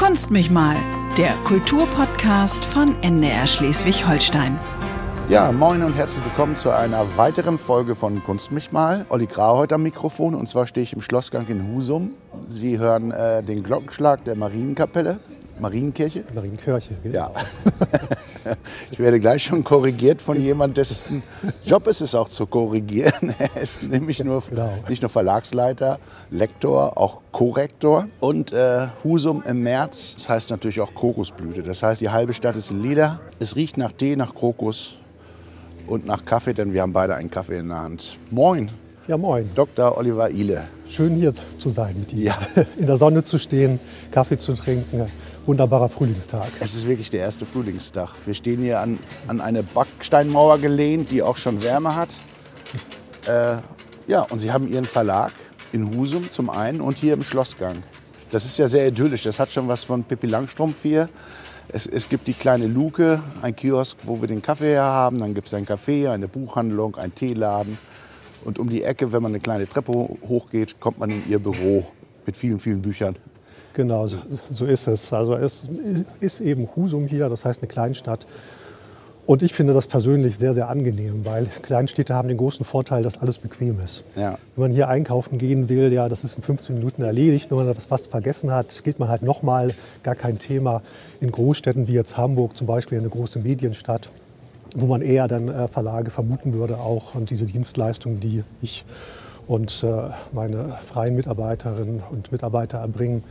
Kunst mich mal, der Kulturpodcast von NDR Schleswig-Holstein. Ja, moin und herzlich willkommen zu einer weiteren Folge von Kunst mich mal. Olli Grau heute am Mikrofon und zwar stehe ich im Schlossgang in Husum. Sie hören äh, den Glockenschlag der Marienkapelle. Marienkirche? Marienkirche, genau. Ja. ich werde gleich schon korrigiert von jemandem, dessen Job ist es auch zu korrigieren. Er ist nämlich nur, genau. nicht nur Verlagsleiter, Lektor, auch Korrektor. Und äh, Husum im März, das heißt natürlich auch Kokosblüte. Das heißt, die halbe Stadt ist Leder. Es riecht nach Tee, nach Krokus und nach Kaffee, denn wir haben beide einen Kaffee in der Hand. Moin. Ja, moin. Dr. Oliver Ile. Schön hier zu sein mit dir. Ja. In der Sonne zu stehen, Kaffee zu trinken wunderbarer Frühlingstag. Es ist wirklich der erste Frühlingstag. Wir stehen hier an, an eine Backsteinmauer gelehnt, die auch schon Wärme hat. Äh, ja, und Sie haben Ihren Verlag in Husum zum einen und hier im Schlossgang. Das ist ja sehr idyllisch. Das hat schon was von Pippi Langstrumpf hier. Es, es gibt die kleine Luke, ein Kiosk, wo wir den Kaffee her haben. Dann gibt es ein Café, eine Buchhandlung, einen Teeladen. Und um die Ecke, wenn man eine kleine Treppe hochgeht, kommt man in ihr Büro mit vielen, vielen Büchern. Genau, so ist es. Also es ist eben Husum hier, das heißt eine Kleinstadt. Und ich finde das persönlich sehr, sehr angenehm, weil Kleinstädte haben den großen Vorteil, dass alles bequem ist. Ja. Wenn man hier einkaufen gehen will, ja, das ist in 15 Minuten erledigt. Wenn man was vergessen hat, geht man halt nochmal, gar kein Thema. In Großstädten wie jetzt Hamburg zum Beispiel, eine große Medienstadt, wo man eher dann äh, Verlage vermuten würde, auch und diese Dienstleistungen, die ich und äh, meine freien Mitarbeiterinnen und Mitarbeiter erbringen,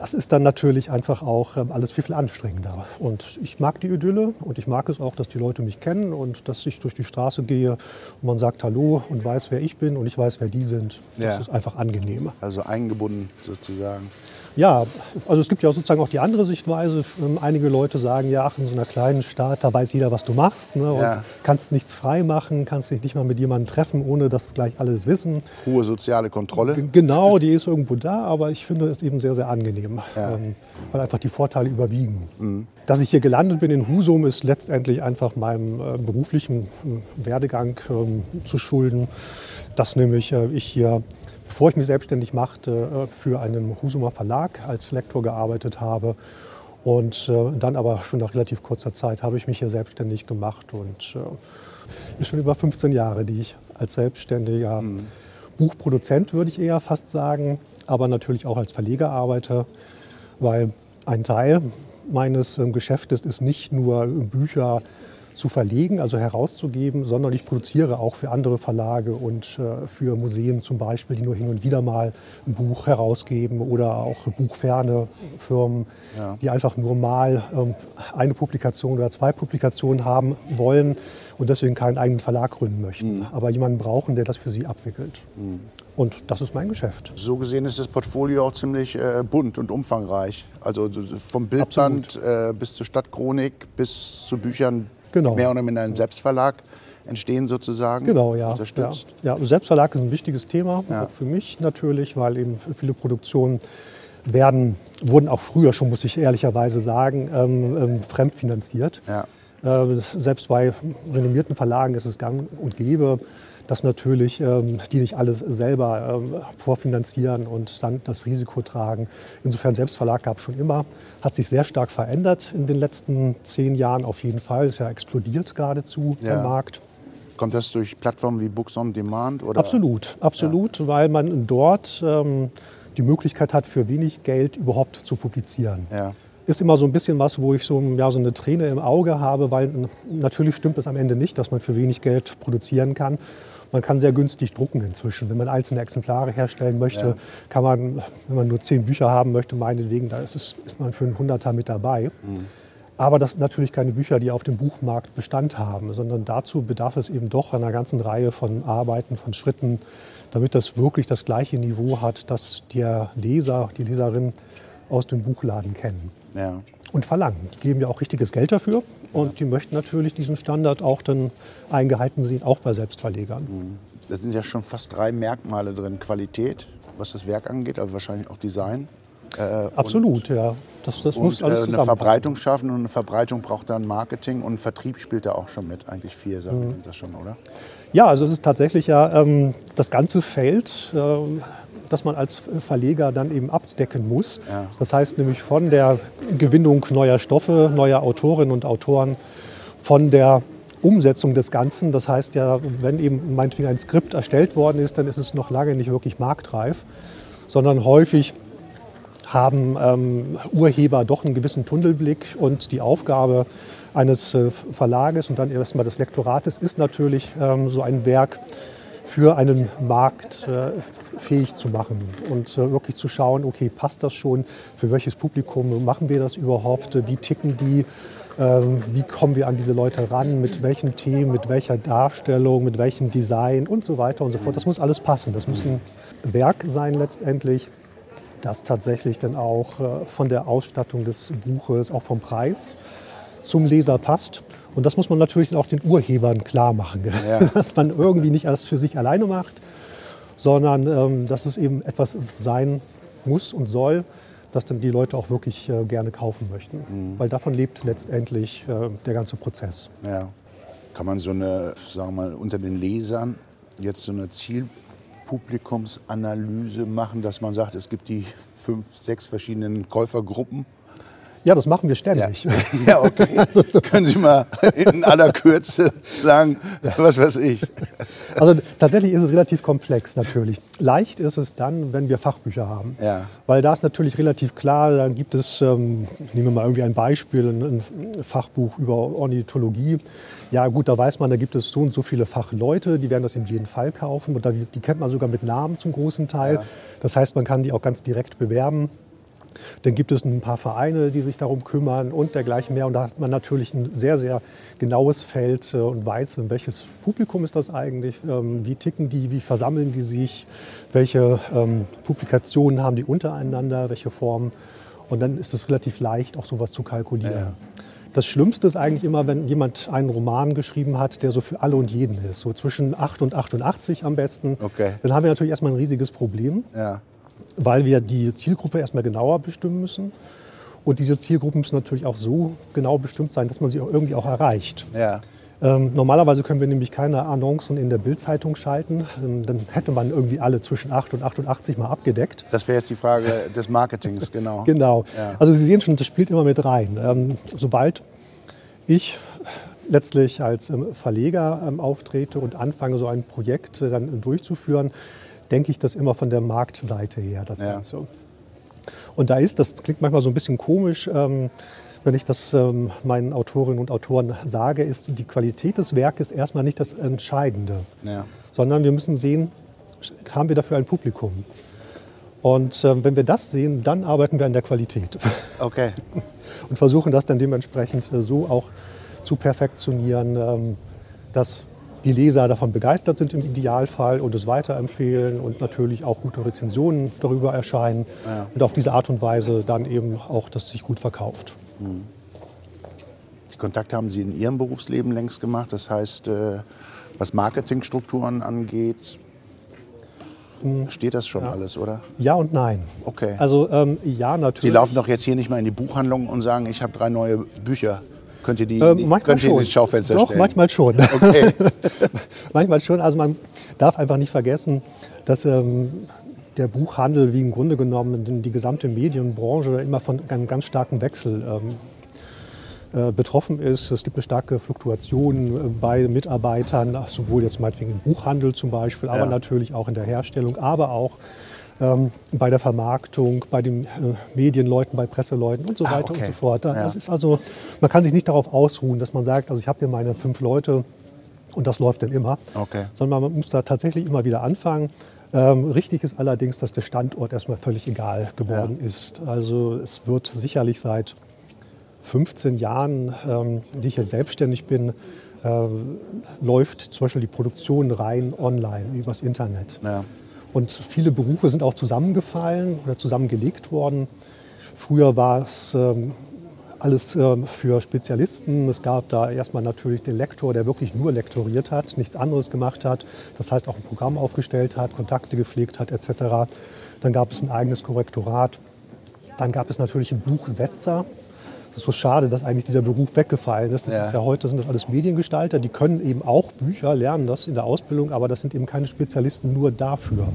das ist dann natürlich einfach auch ähm, alles viel, viel anstrengender. Und ich mag die Idylle und ich mag es auch, dass die Leute mich kennen und dass ich durch die Straße gehe und man sagt Hallo und weiß, wer ich bin und ich weiß, wer die sind. Das ja. ist einfach angenehmer. Also eingebunden sozusagen. Ja, also es gibt ja sozusagen auch die andere Sichtweise. Ähm, einige Leute sagen, ja, ach, in so einer kleinen Stadt, da weiß jeder, was du machst. Ne? Und ja. kannst nichts frei machen, kannst dich nicht mal mit jemandem treffen, ohne dass gleich alles wissen. Hohe soziale Kontrolle. Genau, die ist irgendwo da, aber ich finde es eben sehr, sehr angenehm, ja. ähm, weil einfach die Vorteile überwiegen. Mhm. Dass ich hier gelandet bin in Husum, ist letztendlich einfach meinem äh, beruflichen äh, Werdegang ähm, zu schulden, dass nämlich äh, ich hier bevor ich mich selbstständig machte, äh, für einen Husumer Verlag als Lektor gearbeitet habe. Und äh, dann aber schon nach relativ kurzer Zeit habe ich mich hier selbstständig gemacht und äh, ist schon über 15 Jahre, die ich als selbstständiger mhm. Buchproduzent, würde ich eher fast sagen, aber natürlich auch als Verleger arbeite, weil ein Teil meines Geschäftes ist nicht nur Bücher zu verlegen, also herauszugeben, sondern ich produziere auch für andere Verlage und äh, für Museen zum Beispiel, die nur hin und wieder mal ein Buch herausgeben oder auch buchferne Firmen, ja. die einfach nur mal ähm, eine Publikation oder zwei Publikationen haben wollen und deswegen keinen eigenen Verlag gründen möchten, mhm. aber jemanden brauchen, der das für sie abwickelt. Mhm. Und das ist mein Geschäft. So gesehen ist das Portfolio auch ziemlich äh, bunt und umfangreich. Also vom Bildband äh, bis zur Stadtchronik bis zu Büchern, genau. mehr oder minder ein Selbstverlag entstehen sozusagen. Genau, ja. Unterstützt. Ja. ja. Selbstverlag ist ein wichtiges Thema, ja. auch für mich natürlich, weil eben viele Produktionen werden, wurden auch früher schon, muss ich ehrlicherweise sagen, ähm, ähm, fremdfinanziert. Ja. Äh, selbst bei renommierten Verlagen ist es gang und gäbe, dass natürlich ähm, die nicht alles selber ähm, vorfinanzieren und dann das Risiko tragen. Insofern Selbstverlag gab es schon immer, hat sich sehr stark verändert in den letzten zehn Jahren auf jeden Fall. Ist ja explodiert geradezu ja. der Markt. Kommt das durch Plattformen wie Books on Demand? Oder? Absolut, absolut, ja. weil man dort ähm, die Möglichkeit hat, für wenig Geld überhaupt zu publizieren. Ja ist immer so ein bisschen was, wo ich so, ja, so eine Träne im Auge habe, weil natürlich stimmt es am Ende nicht, dass man für wenig Geld produzieren kann. Man kann sehr günstig drucken inzwischen. Wenn man einzelne Exemplare herstellen möchte, ja. kann man, wenn man nur zehn Bücher haben möchte, meinetwegen, da ist, es, ist man für einen Hunderter mit dabei. Mhm. Aber das sind natürlich keine Bücher, die auf dem Buchmarkt Bestand haben, sondern dazu bedarf es eben doch einer ganzen Reihe von Arbeiten, von Schritten, damit das wirklich das gleiche Niveau hat, das der Leser, die Leserin aus dem Buchladen kennen. Ja. Und verlangen. Die geben ja auch richtiges Geld dafür. Und die möchten natürlich diesen Standard auch dann eingehalten sehen, auch bei Selbstverlegern. Mhm. Da sind ja schon fast drei Merkmale drin. Qualität, was das Werk angeht, aber wahrscheinlich auch Design. Äh, Absolut, ja. Das, das und, muss alles äh, eine Verbreitung schaffen und eine Verbreitung braucht dann Marketing und Vertrieb spielt da auch schon mit. Eigentlich vier Sachen mhm. sind das schon, oder? Ja, also es ist tatsächlich ja ähm, das ganze Feld. Äh, das man als Verleger dann eben abdecken muss. Ja. Das heißt nämlich von der Gewinnung neuer Stoffe, neuer Autorinnen und Autoren, von der Umsetzung des Ganzen. Das heißt ja, wenn eben meinetwegen ein Skript erstellt worden ist, dann ist es noch lange nicht wirklich marktreif, sondern häufig haben ähm, Urheber doch einen gewissen Tunnelblick und die Aufgabe eines äh, Verlages und dann erstmal des Lektorates ist natürlich ähm, so ein Werk für einen Markt äh, fähig zu machen und äh, wirklich zu schauen, okay, passt das schon, für welches Publikum machen wir das überhaupt, wie ticken die, ähm, wie kommen wir an diese Leute ran, mit welchen Themen, mit welcher Darstellung, mit welchem Design und so weiter und so fort. Das muss alles passen. Das muss ein Werk sein letztendlich, das tatsächlich dann auch äh, von der Ausstattung des Buches, auch vom Preis zum Leser passt. Und das muss man natürlich auch den Urhebern klar machen, ja. dass man irgendwie nicht alles für sich alleine macht, sondern ähm, dass es eben etwas sein muss und soll, das dann die Leute auch wirklich äh, gerne kaufen möchten. Mhm. Weil davon lebt letztendlich äh, der ganze Prozess. Ja. Kann man so eine, sagen wir mal, unter den Lesern jetzt so eine Zielpublikumsanalyse machen, dass man sagt, es gibt die fünf, sechs verschiedenen Käufergruppen ja, das machen wir ständig. Ja, ja okay. also so. Können Sie mal in aller Kürze sagen, was weiß ich? Also tatsächlich ist es relativ komplex natürlich. Leicht ist es dann, wenn wir Fachbücher haben. Ja. Weil da ist natürlich relativ klar, dann gibt es, ähm, nehmen wir mal irgendwie ein Beispiel, ein, ein Fachbuch über Ornithologie. Ja gut, da weiß man, da gibt es so und so viele Fachleute, die werden das in jedem Fall kaufen. Und die, die kennt man sogar mit Namen zum großen Teil. Ja. Das heißt, man kann die auch ganz direkt bewerben. Dann gibt es ein paar Vereine, die sich darum kümmern und dergleichen mehr. Und da hat man natürlich ein sehr, sehr genaues Feld äh, und weiß, welches Publikum ist das eigentlich, ähm, wie ticken die, wie versammeln die sich, welche ähm, Publikationen haben die untereinander, welche Formen. Und dann ist es relativ leicht, auch sowas zu kalkulieren. Ja. Das Schlimmste ist eigentlich immer, wenn jemand einen Roman geschrieben hat, der so für alle und jeden ist. So zwischen 8 und 88 am besten. Okay. Dann haben wir natürlich erstmal ein riesiges Problem. Ja weil wir die Zielgruppe erstmal genauer bestimmen müssen. Und diese Zielgruppen müssen natürlich auch so genau bestimmt sein, dass man sie auch irgendwie auch erreicht. Ja. Ähm, normalerweise können wir nämlich keine Annoncen in der Bildzeitung schalten. Ähm, dann hätte man irgendwie alle zwischen 8 und 88 mal abgedeckt. Das wäre jetzt die Frage des Marketings, genau. genau. Ja. Also Sie sehen schon, das spielt immer mit rein. Ähm, sobald ich letztlich als ähm, Verleger ähm, auftrete und anfange, so ein Projekt äh, dann durchzuführen, denke ich das immer von der Marktseite her, das ja. Ganze. Und da ist, das klingt manchmal so ein bisschen komisch, ähm, wenn ich das ähm, meinen Autorinnen und Autoren sage, ist die Qualität des Werkes erstmal nicht das Entscheidende, ja. sondern wir müssen sehen, haben wir dafür ein Publikum. Und ähm, wenn wir das sehen, dann arbeiten wir an der Qualität. Okay. und versuchen das dann dementsprechend äh, so auch zu perfektionieren, ähm, dass die Leser davon begeistert sind im Idealfall und es weiterempfehlen und natürlich auch gute Rezensionen darüber erscheinen ja. und auf diese Art und Weise dann eben auch, dass sich gut verkauft. Die Kontakte haben Sie in Ihrem Berufsleben längst gemacht. Das heißt, äh, was Marketingstrukturen angeht, hm. steht das schon ja. alles, oder? Ja und nein. Okay. Also ähm, ja, natürlich. Sie laufen doch jetzt hier nicht mal in die Buchhandlung und sagen, ich habe drei neue Bücher. Könnt ihr die, äh, manchmal könnt ihr schon. die Schaufenster Doch, stellen? manchmal schon. Okay. manchmal schon. Also man darf einfach nicht vergessen, dass ähm, der Buchhandel wie im Grunde genommen die gesamte Medienbranche immer von einem ganz starken Wechsel ähm, äh, betroffen ist. Es gibt eine starke Fluktuation äh, bei Mitarbeitern, sowohl jetzt meinetwegen im Buchhandel zum Beispiel, aber ja. natürlich auch in der Herstellung, aber auch ähm, bei der Vermarktung, bei den äh, Medienleuten, bei Presseleuten und so ah, weiter okay. und so fort. Ja. Das ist also, man kann sich nicht darauf ausruhen, dass man sagt, also ich habe hier meine fünf Leute und das läuft dann immer, okay. sondern man muss da tatsächlich immer wieder anfangen. Ähm, richtig ist allerdings, dass der Standort erstmal völlig egal geworden ja. ist. Also es wird sicherlich seit 15 Jahren, ähm, die ich jetzt selbstständig bin, äh, läuft zum Beispiel die Produktion rein online übers Internet. Ja. Und viele Berufe sind auch zusammengefallen oder zusammengelegt worden. Früher war es ähm, alles ähm, für Spezialisten. Es gab da erstmal natürlich den Lektor, der wirklich nur lektoriert hat, nichts anderes gemacht hat. Das heißt auch ein Programm aufgestellt hat, Kontakte gepflegt hat etc. Dann gab es ein eigenes Korrektorat. Dann gab es natürlich einen Buchsetzer. Es ist so schade, dass eigentlich dieser Beruf weggefallen ist. Das Ja. ist ja heute sind das alles Mediengestalter, die können eben auch Bücher, lernen das in der Ausbildung, aber das sind eben keine Spezialisten nur dafür.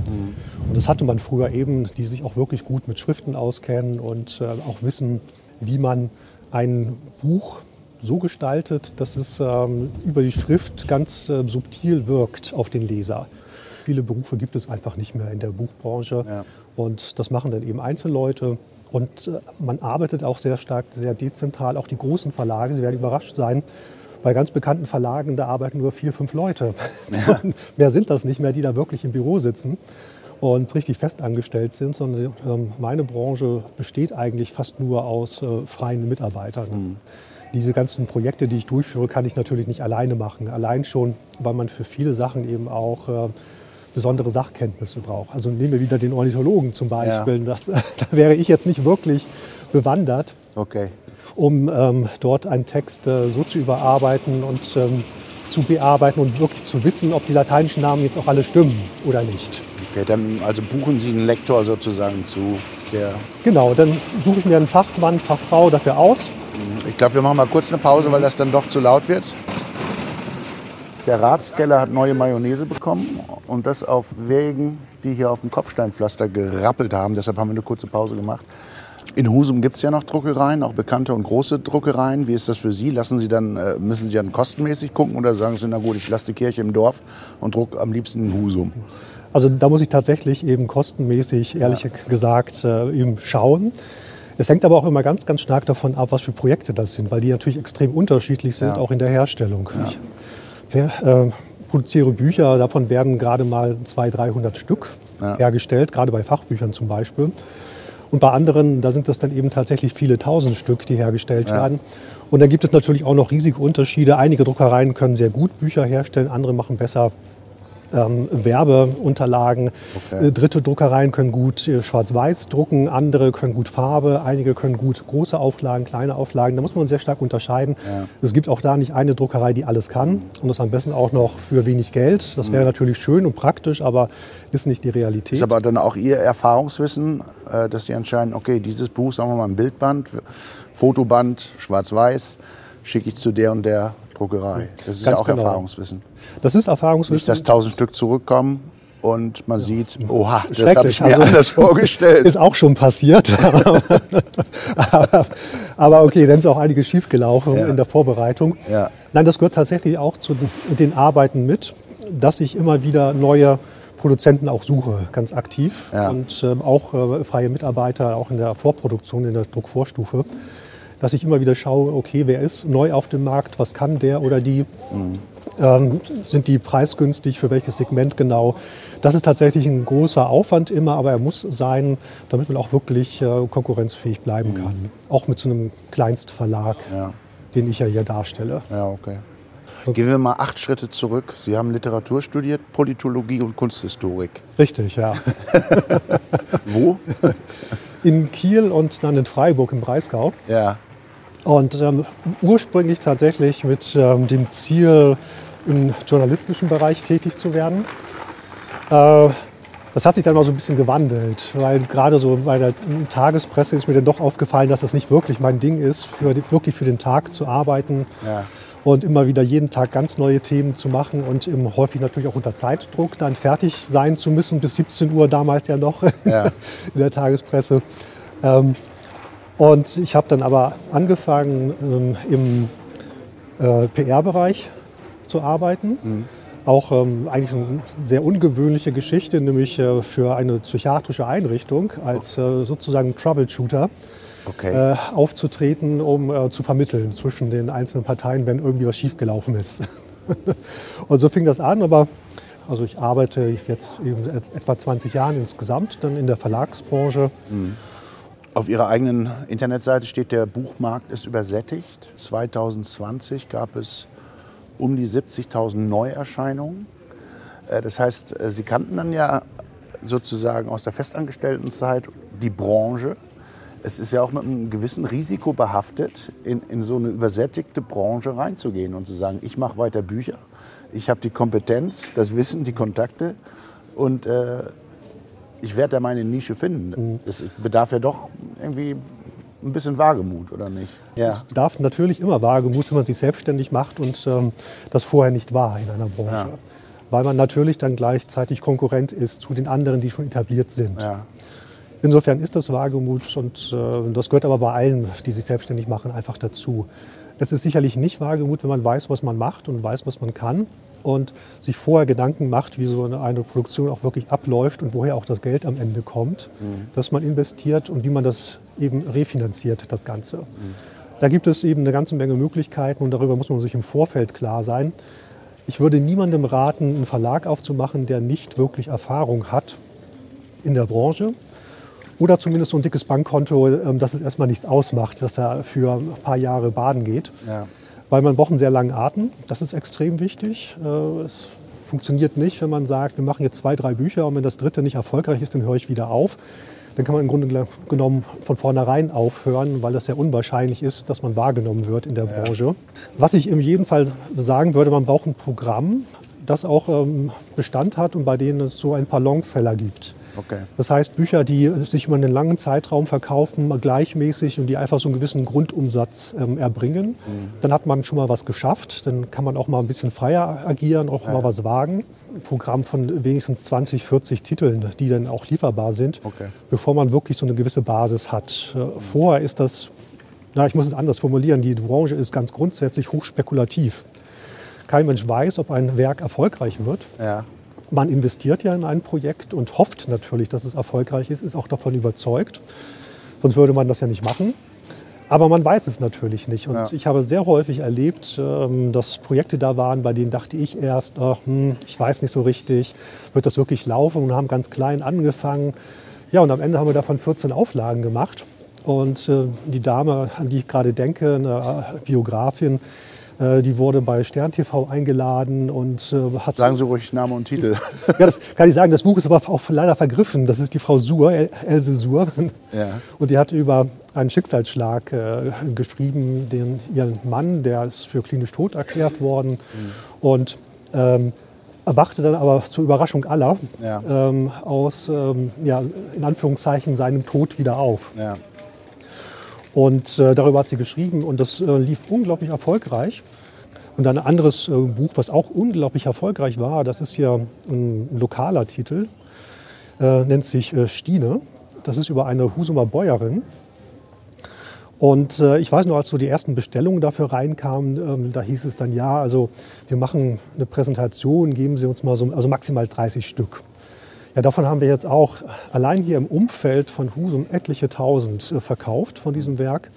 Und das hatte man früher eben, die sich auch wirklich gut mit Schriften auskennen und äh, auch wissen, wie man ein Buch so gestaltet, dass es ähm, über die Schrift ganz äh, subtil wirkt auf den Leser. Viele Berufe gibt es einfach nicht mehr in der Buchbranche. Ja. Und das machen dann eben Einzelleute. Und äh, man arbeitet auch sehr stark, sehr dezentral. Auch die großen Verlage, Sie werden überrascht sein, bei ganz bekannten Verlagen, da arbeiten nur vier, fünf Leute. mehr sind das nicht mehr, die da wirklich im Büro sitzen und richtig festangestellt sind, sondern ähm, meine Branche besteht eigentlich fast nur aus äh, freien Mitarbeitern. Diese ganzen Projekte, die ich durchführe, kann ich natürlich nicht alleine machen. Allein schon, weil man für viele Sachen eben auch äh, besondere Sachkenntnisse braucht. Also nehmen wir wieder den Ornithologen zum Beispiel. Das, da wäre ich jetzt nicht wirklich bewandert, Okay. um ähm, dort einen Text äh, so zu überarbeiten und ähm, zu bearbeiten und wirklich zu wissen, ob die lateinischen Namen jetzt auch alle stimmen oder nicht. okay. Dann also buchen Sie einen Lektor sozusagen zu. Der, Genau, dann suche ich mir einen Fachmann, Fachfrau dafür aus. ich glaube, wir machen mal kurz eine Pause, weil das dann doch zu laut wird. Der Ratskeller hat neue Mayonnaise bekommen und das auf Wegen, die hier auf dem Kopfsteinpflaster gerappelt haben. Deshalb haben wir eine kurze Pause gemacht. In Husum gibt es ja noch Druckereien, auch bekannte und große Druckereien. Wie ist das für Sie? Lassen Sie dann, äh, müssen Sie dann kostenmäßig gucken oder sagen Sie, na gut, ich lasse die Kirche im Dorf und druck am liebsten in Husum? Also da muss ich tatsächlich eben kostenmäßig, ehrlich gesagt, äh, eben schauen. Es hängt aber auch immer ganz, ganz stark davon ab, was für Projekte das sind, weil die natürlich extrem unterschiedlich sind, Ja. auch in der Herstellung. Ich her, äh, produziere Bücher, davon werden gerade mal 200, 300 Stück Ja. hergestellt, gerade bei Fachbüchern zum Beispiel. Und bei anderen, da sind das dann eben tatsächlich viele tausend Stück, die hergestellt Ja. werden. Und dann gibt es natürlich auch noch riesige Unterschiede. Einige Druckereien können sehr gut Bücher herstellen, andere machen besser ähm, Werbeunterlagen. Okay. Äh, Dritte Druckereien können gut äh, schwarz-weiß drucken, andere können gut Farbe, einige können gut große Auflagen, kleine Auflagen. Da muss man sehr stark unterscheiden. Ja. Es gibt auch da nicht eine Druckerei, die alles kann und das am besten auch noch für wenig Geld. Das wäre Mhm. natürlich schön und praktisch, aber ist nicht die Realität. Ist aber dann auch Ihr Erfahrungswissen, äh, dass Sie entscheiden, okay, dieses Buch, sagen wir mal ein Bildband, Fotoband, schwarz-weiß, schicke ich zu der und der Druckerei. Das ist ja auch genau. Erfahrungswissen. Das ist Erfahrungswissen. Nicht, dass tausend Stück zurückkommen und man sieht, oha, das habe ich mir Also- anders vorgestellt. Ist auch schon passiert. aber, aber okay, dann ist auch einiges schiefgelaufen Ja. in der Vorbereitung. Ja. Nein, das gehört tatsächlich auch zu den Arbeiten mit, dass ich immer wieder neue Produzenten auch suche, ganz aktiv. Ja. Und ähm, auch äh, freie Mitarbeiter, auch in der Vorproduktion, in der Druckvorstufe. Dass ich immer wieder schaue, okay, wer ist neu auf dem Markt, was kann der oder die. Ähm, sind die preisgünstig, für welches Segment genau? Das ist tatsächlich ein großer Aufwand immer, aber er muss sein, damit man auch wirklich äh, konkurrenzfähig bleiben kann. Auch mit so einem Kleinstverlag, Ja. den ich ja hier darstelle. Ja, okay. Gehen wir mal acht Schritte zurück. Sie haben Literatur studiert, Politologie und Kunsthistorik. Richtig, ja. Wo? In Kiel und dann in Freiburg im Breisgau. ja. Und ähm, ursprünglich tatsächlich mit ähm, dem Ziel, im journalistischen Bereich tätig zu werden. Äh, das hat sich dann mal so ein bisschen gewandelt, weil gerade so bei der Tagespresse ist mir dann doch aufgefallen, dass das nicht wirklich mein Ding ist, für, wirklich für den Tag zu arbeiten Ja. und immer wieder jeden Tag ganz neue Themen zu machen und eben häufig natürlich auch unter Zeitdruck dann fertig sein zu müssen, bis 17 Uhr damals ja noch Ja. in der Tagespresse. Ähm, und ich habe dann aber angefangen, ähm, im äh, PR-Bereich zu arbeiten. Auch ähm, eigentlich eine sehr ungewöhnliche Geschichte, nämlich äh, für eine psychiatrische Einrichtung als äh, sozusagen Troubleshooter Okay. äh, aufzutreten, um äh, zu vermitteln zwischen den einzelnen Parteien, wenn irgendwie was schiefgelaufen ist. und so fing das an, aber also ich arbeite jetzt eben etwa 20 Jahren insgesamt dann in der Verlagsbranche. Auf Ihrer eigenen Internetseite steht, der Buchmarkt ist übersättigt. 2020 gab es um die 70.000 Neuerscheinungen. Äh, Das heißt, äh, Sie kannten dann ja sozusagen aus der Festangestelltenzeit die Branche. Es ist ja auch mit einem gewissen Risiko behaftet, in, in so eine übersättigte Branche reinzugehen und zu sagen, ich mache weiter Bücher, ich habe die Kompetenz, das Wissen, die Kontakte und äh, ich werde da meine Nische finden. Es bedarf ja doch irgendwie ein bisschen Wagemut, oder nicht? Ja. Es darf natürlich immer Wagemut, wenn man sich selbstständig macht und ähm, das vorher nicht war in einer Branche. Ja. Weil man natürlich dann gleichzeitig Konkurrent ist zu den anderen, die schon etabliert sind. Ja. Insofern ist das Wagemut und äh, das gehört aber bei allen, die sich selbstständig machen, einfach dazu. Es ist sicherlich nicht Wagemut, wenn man weiß, was man macht und weiß, was man kann und sich vorher Gedanken macht, wie so eine, Produktion auch wirklich abläuft und woher auch das Geld am Ende kommt, mhm. dass man investiert und wie man das eben refinanziert, das Ganze. Mhm. Da gibt es eben eine ganze Menge Möglichkeiten und darüber muss man sich im Vorfeld klar sein. Ich würde niemandem raten, einen Verlag aufzumachen, der nicht wirklich Erfahrung hat in der Branche oder zumindest so ein dickes Bankkonto, ähm, dass es erstmal nichts ausmacht, dass er für ein paar Jahre baden geht. Ja weil man braucht einen sehr langen Atem. Das ist extrem wichtig. Äh, es funktioniert nicht, wenn man sagt, wir machen jetzt zwei, drei Bücher und wenn das dritte nicht erfolgreich ist, dann höre ich wieder auf. Dann kann man im Grunde genommen von vornherein aufhören, weil das sehr unwahrscheinlich ist, dass man wahrgenommen wird in der ja. Branche. Was ich in jedem Fall sagen würde, man braucht ein Programm, das auch ähm, Bestand hat und bei denen es so ein paar Longseller gibt. Okay. Das heißt, Bücher, die sich über einen langen Zeitraum verkaufen, gleichmäßig und die einfach so einen gewissen Grundumsatz ähm, erbringen, mhm. dann hat man schon mal was geschafft. Dann kann man auch mal ein bisschen freier agieren, auch ja. mal was wagen. Ein Programm von wenigstens 20, 40 Titeln, die dann auch lieferbar sind, okay. bevor man wirklich so eine gewisse Basis hat. Mhm. Vorher ist das, na, ich muss es anders formulieren, die Branche ist ganz grundsätzlich hochspekulativ. Kein Mensch weiß, ob ein Werk erfolgreich wird. Ja. Man investiert ja in ein Projekt und hofft natürlich, dass es erfolgreich ist, ist auch davon überzeugt. Sonst würde man das ja nicht machen. Aber man weiß es natürlich nicht. Und ja. ich habe sehr häufig erlebt, ähm, dass Projekte da waren, bei denen dachte ich erst, ach, hm, ich weiß nicht so richtig, wird das wirklich laufen? Und haben ganz klein angefangen. Ja, und am Ende haben wir davon 14 Auflagen gemacht. Und äh, die Dame, an die ich gerade denke, eine Biografin, äh, die wurde bei Stern TV eingeladen und äh, hat. Sagen Sie ruhig Name und Titel. ja, das kann ich sagen. Das Buch ist aber auch leider vergriffen. Das ist die Frau Suhr, Else Suhr. Ja. Und die hat über einen Schicksalsschlag äh, geschrieben, den ihren Mann, der ist für klinisch tot erklärt worden. Mhm. Und ähm, erwachte dann aber zur Überraschung aller ja. ähm, aus, ähm, ja, in Anführungszeichen, seinem Tod wieder auf. Ja. Und äh, darüber hat sie geschrieben und das äh, lief unglaublich erfolgreich. Und ein anderes äh, Buch, was auch unglaublich erfolgreich war, das ist hier ein lokaler Titel, äh, nennt sich äh, Stine. Das ist über eine Husumer Bäuerin. Und äh, ich weiß noch, als so die ersten Bestellungen dafür reinkamen, ähm, da hieß es dann, ja, also wir machen eine Präsentation, geben Sie uns mal so, also maximal 30 Stück. Ja, davon haben wir jetzt auch allein hier im Umfeld von Husum etliche tausend äh, verkauft von diesem Werk.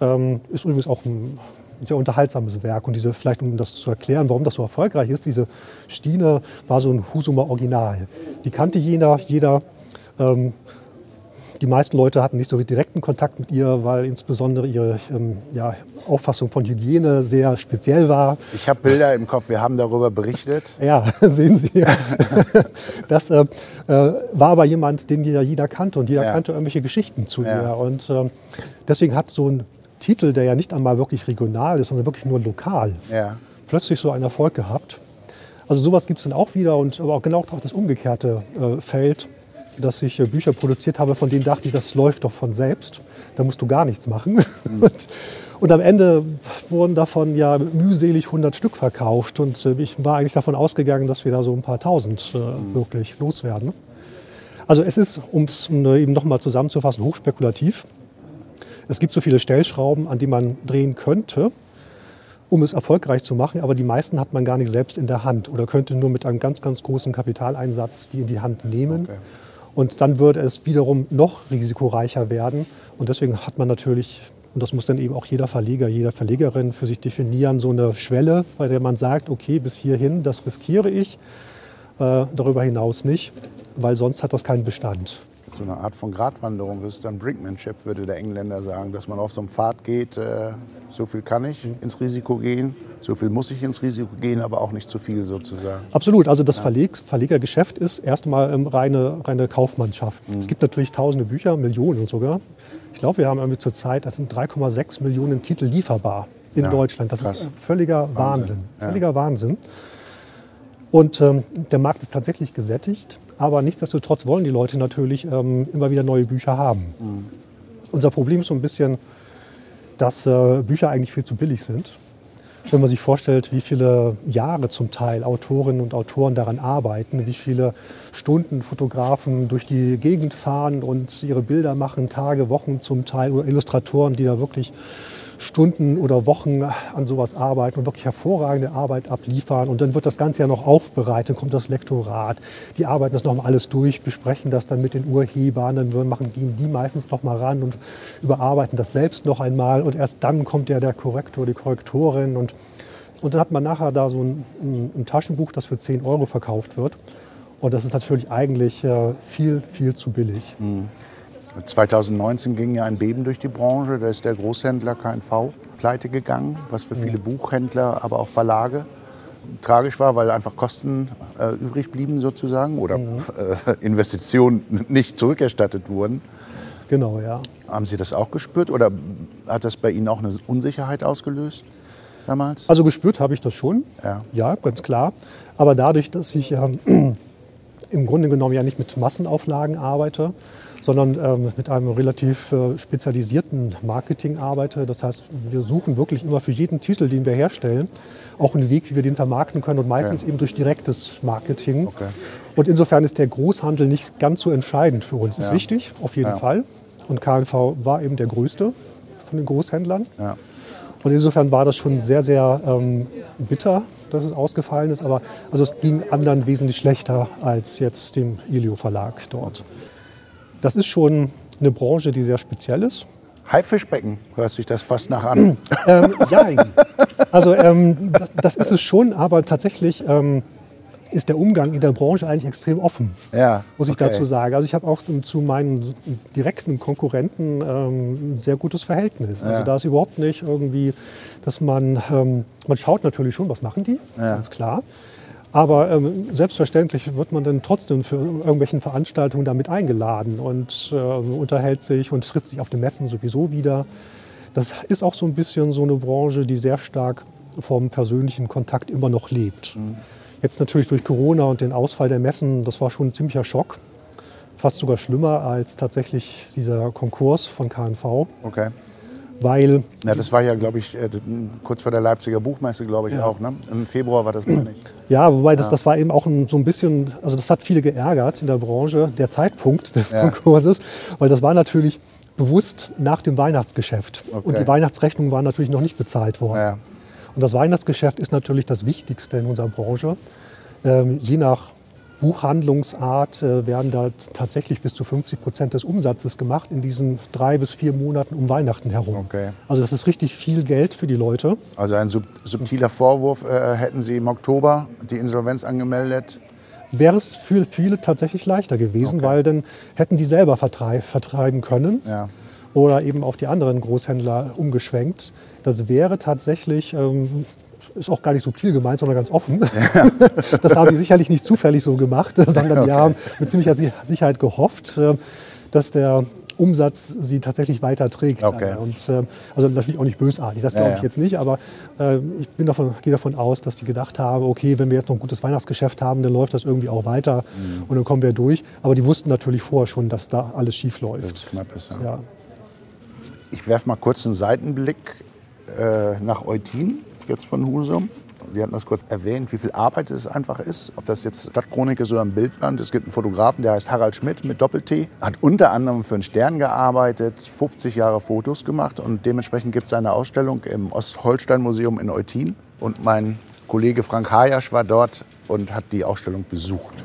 Ähm, ist übrigens auch ein sehr unterhaltsames Werk. Und diese, vielleicht um das zu erklären, warum das so erfolgreich ist, diese Stine war so ein Husumer Original. Die kannte jeder, jeder ähm, die meisten Leute hatten nicht so direkten Kontakt mit ihr, weil insbesondere ihre ähm, ja, Auffassung von Hygiene sehr speziell war. Ich habe Bilder im Kopf, wir haben darüber berichtet. Ja, sehen Sie. das äh, äh, war aber jemand, den ja jeder kannte und jeder ja. kannte irgendwelche Geschichten zu ja. ihr. Und äh, deswegen hat so ein Titel, der ja nicht einmal wirklich regional ist, sondern wirklich nur lokal, ja. plötzlich so einen Erfolg gehabt. Also sowas gibt es dann auch wieder und aber auch genau auch das umgekehrte äh, Feld dass ich äh, Bücher produziert habe, von denen dachte ich, das läuft doch von selbst. Da musst du gar nichts machen. Mhm. Und, am Ende wurden davon ja mühselig 100 Stück verkauft. Und äh, ich war eigentlich davon ausgegangen, dass wir da so ein paar tausend mhm. wirklich loswerden. Also es ist, um es eben nochmal zusammenzufassen, hochspekulativ. Es gibt so viele Stellschrauben, an die man drehen könnte, um es erfolgreich zu machen, aber die meisten hat man gar nicht selbst in der Hand oder könnte nur mit einem ganz, ganz großen Kapitaleinsatz die in die Hand nehmen. Okay. Und dann würde es wiederum noch risikoreicher werden. Und deswegen hat man natürlich, und das muss dann eben auch jeder Verleger, jeder Verlegerin für sich definieren, so eine Schwelle, bei der man sagt, okay, bis hierhin, das riskiere ich, äh, darüber hinaus nicht, weil sonst hat das keinen Bestand. So eine Art von Gratwanderung ist dann Brinkmanship, würde der Engländer sagen, dass man auf so einem Pfad geht, äh, so viel kann ich ins Risiko gehen, so viel muss ich ins Risiko gehen, aber auch nicht zu viel sozusagen. Absolut. Also das ja. Verleg Verlegergeschäft ist erstmal ähm, reine, reine Kaufmannschaft. Mhm. Es gibt natürlich tausende Bücher, Millionen sogar. Ich glaube, wir haben irgendwie zurzeit 3,6 Millionen Titel lieferbar in ja, Deutschland. Das krass. ist völliger Wahnsinn. Wahnsinn. Völliger ja. Wahnsinn. Und ähm, der Markt ist tatsächlich gesättigt. Aber nichtsdestotrotz wollen die Leute natürlich ähm, immer wieder neue Bücher haben. Mhm. Unser Problem ist so ein bisschen, dass äh, Bücher eigentlich viel zu billig sind. Wenn man sich vorstellt, wie viele Jahre zum Teil Autorinnen und Autoren daran arbeiten, wie viele Stunden Fotografen durch die Gegend fahren und ihre Bilder machen, Tage, Wochen zum Teil, oder Illustratoren, die da wirklich Stunden oder Wochen an sowas arbeiten und wirklich hervorragende Arbeit abliefern. Und dann wird das Ganze ja noch aufbereitet, kommt das Lektorat. Die arbeiten das nochmal alles durch, besprechen das dann mit den Urhebern, dann machen, gehen die meistens nochmal ran und überarbeiten das selbst noch einmal. Und erst dann kommt ja der Korrektor, die Korrektorin. Und, und dann hat man nachher da so ein, ein, ein Taschenbuch, das für 10 Euro verkauft wird. Und das ist natürlich eigentlich äh, viel, viel zu billig. Mhm. 2019 ging ja ein Beben durch die Branche. Da ist der Großhändler KNV pleite gegangen, was für viele Buchhändler, aber auch Verlage tragisch war, weil einfach Kosten äh, übrig blieben sozusagen oder mhm. äh, Investitionen nicht zurückerstattet wurden. Genau, ja. Haben Sie das auch gespürt oder hat das bei Ihnen auch eine Unsicherheit ausgelöst damals? Also gespürt habe ich das schon, ja. ja, ganz klar. Aber dadurch, dass ich ja im Grunde genommen ja nicht mit Massenauflagen arbeite, sondern ähm, mit einem relativ äh, spezialisierten Marketing arbeite. Das heißt, wir suchen wirklich immer für jeden Titel, den wir herstellen, auch einen Weg, wie wir den vermarkten können und meistens ja. eben durch direktes Marketing. Okay. Und insofern ist der Großhandel nicht ganz so entscheidend für uns. Ist ja. wichtig, auf jeden ja. Fall. Und KNV war eben der größte von den Großhändlern. Und insofern war das schon sehr, sehr ähm, bitter, dass es ausgefallen ist. Aber also es ging anderen wesentlich schlechter als jetzt dem Ilio Verlag dort. Das ist schon eine Branche, die sehr speziell ist. Haifischbecken hört sich das fast nach an. ähm, ja, also ähm, das, das, ist es schon, aber tatsächlich ähm, ist der Umgang in der Branche eigentlich extrem offen, ja, muss ich okay. dazu sagen. Also ich habe auch zu meinen direkten Konkurrenten ähm, ein sehr gutes Verhältnis. Also ja. da ist überhaupt nicht irgendwie, dass man, ähm, man schaut natürlich schon, was machen die, ja. ganz klar. Aber ähm, selbstverständlich wird man dann trotzdem für irgendwelchen Veranstaltungen damit eingeladen und äh, unterhält sich und tritt sich auf den Messen sowieso wieder. Das ist auch so ein bisschen so eine Branche, die sehr stark vom persönlichen Kontakt immer noch lebt. Mhm. Jetzt natürlich durch Corona und den Ausfall der Messen, das war schon ein ziemlicher Schock. Fast sogar schlimmer als tatsächlich dieser Konkurs von KNV. Okay weil... Ja, das war ja, glaube ich, äh, kurz vor der Leipziger Buchmesse, glaube ich, ja. auch. Ne? Im Februar war das, meine ich. Ja, wobei das, ja. das war eben auch ein, so ein bisschen, also das hat viele geärgert in der Branche, der Zeitpunkt des ja. Konkurses, weil das war natürlich bewusst nach dem Weihnachtsgeschäft. Okay. Und die Weihnachtsrechnung war natürlich noch nicht bezahlt worden. Und das Weihnachtsgeschäft ist natürlich das Wichtigste in unserer Branche. Ähm, je nach Buchhandlungsart äh, werden da tatsächlich bis zu 50 Prozent des Umsatzes gemacht in diesen drei bis vier Monaten um Weihnachten herum. Okay. Also das ist richtig viel Geld für die Leute. Also ein sub subtiler Vorwurf, äh, hätten Sie im Oktober die Insolvenz angemeldet? Wäre es für viele tatsächlich leichter gewesen, okay. weil dann hätten die selber vertrei vertreiben können. Ja. Oder eben auf die anderen Großhändler umgeschwenkt. Das wäre tatsächlich ähm, ist auch gar nicht subtil gemeint, sondern ganz offen. Ja. Das haben die sicherlich nicht zufällig so gemacht, sondern okay. die haben mit ziemlicher Sicherheit gehofft, äh, dass der Umsatz sie tatsächlich weiter trägt. Okay. Und, äh, also natürlich auch nicht bösartig, das glaube ich ja, jetzt nicht, aber äh, ich bin davon, gehe davon aus, dass die gedacht haben, okay, wenn wir jetzt noch ein gutes Weihnachtsgeschäft haben, dann läuft das irgendwie auch weiter mhm. und dann kommen wir durch. Aber die wussten natürlich vorher schon, dass da alles schief läuft. Ja. ja. Ich werfe mal kurz einen Seitenblick äh, nach Eutin jetzt von Husum. Sie hatten das kurz erwähnt, wie viel Arbeit es einfach ist. Ob das jetzt Stadtchronik ist oder ein Bildband. Es gibt einen Fotografen, der heißt Harald Schmidt mit Doppel-T. Hat unter anderem für einen Stern gearbeitet, 50 Jahre Fotos gemacht. Und dementsprechend gibt es eine Ausstellung im Ostholstein-Museum in Eutin. Und mein Kollege Frank Hajasch war dort und hat die Ausstellung besucht.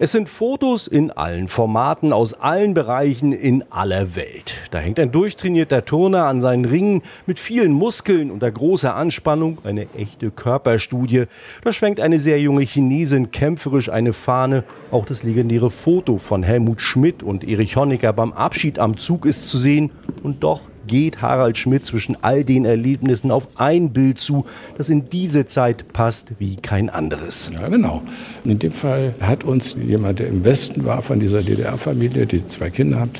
Es sind Fotos in allen Formaten, aus allen Bereichen, in aller Welt. Da hängt ein durchtrainierter Turner an seinen Ringen mit vielen Muskeln unter großer Anspannung, eine echte Körperstudie. Da schwenkt eine sehr junge Chinesin kämpferisch eine Fahne. Auch das legendäre Foto von Helmut Schmidt und Erich Honecker beim Abschied am Zug ist zu sehen. Und doch geht Harald Schmidt zwischen all den Erlebnissen auf ein Bild zu, das in diese Zeit passt wie kein anderes. Ja, genau. In dem Fall hat uns jemand, der im Westen war, von dieser DDR-Familie, die zwei Kinder hat,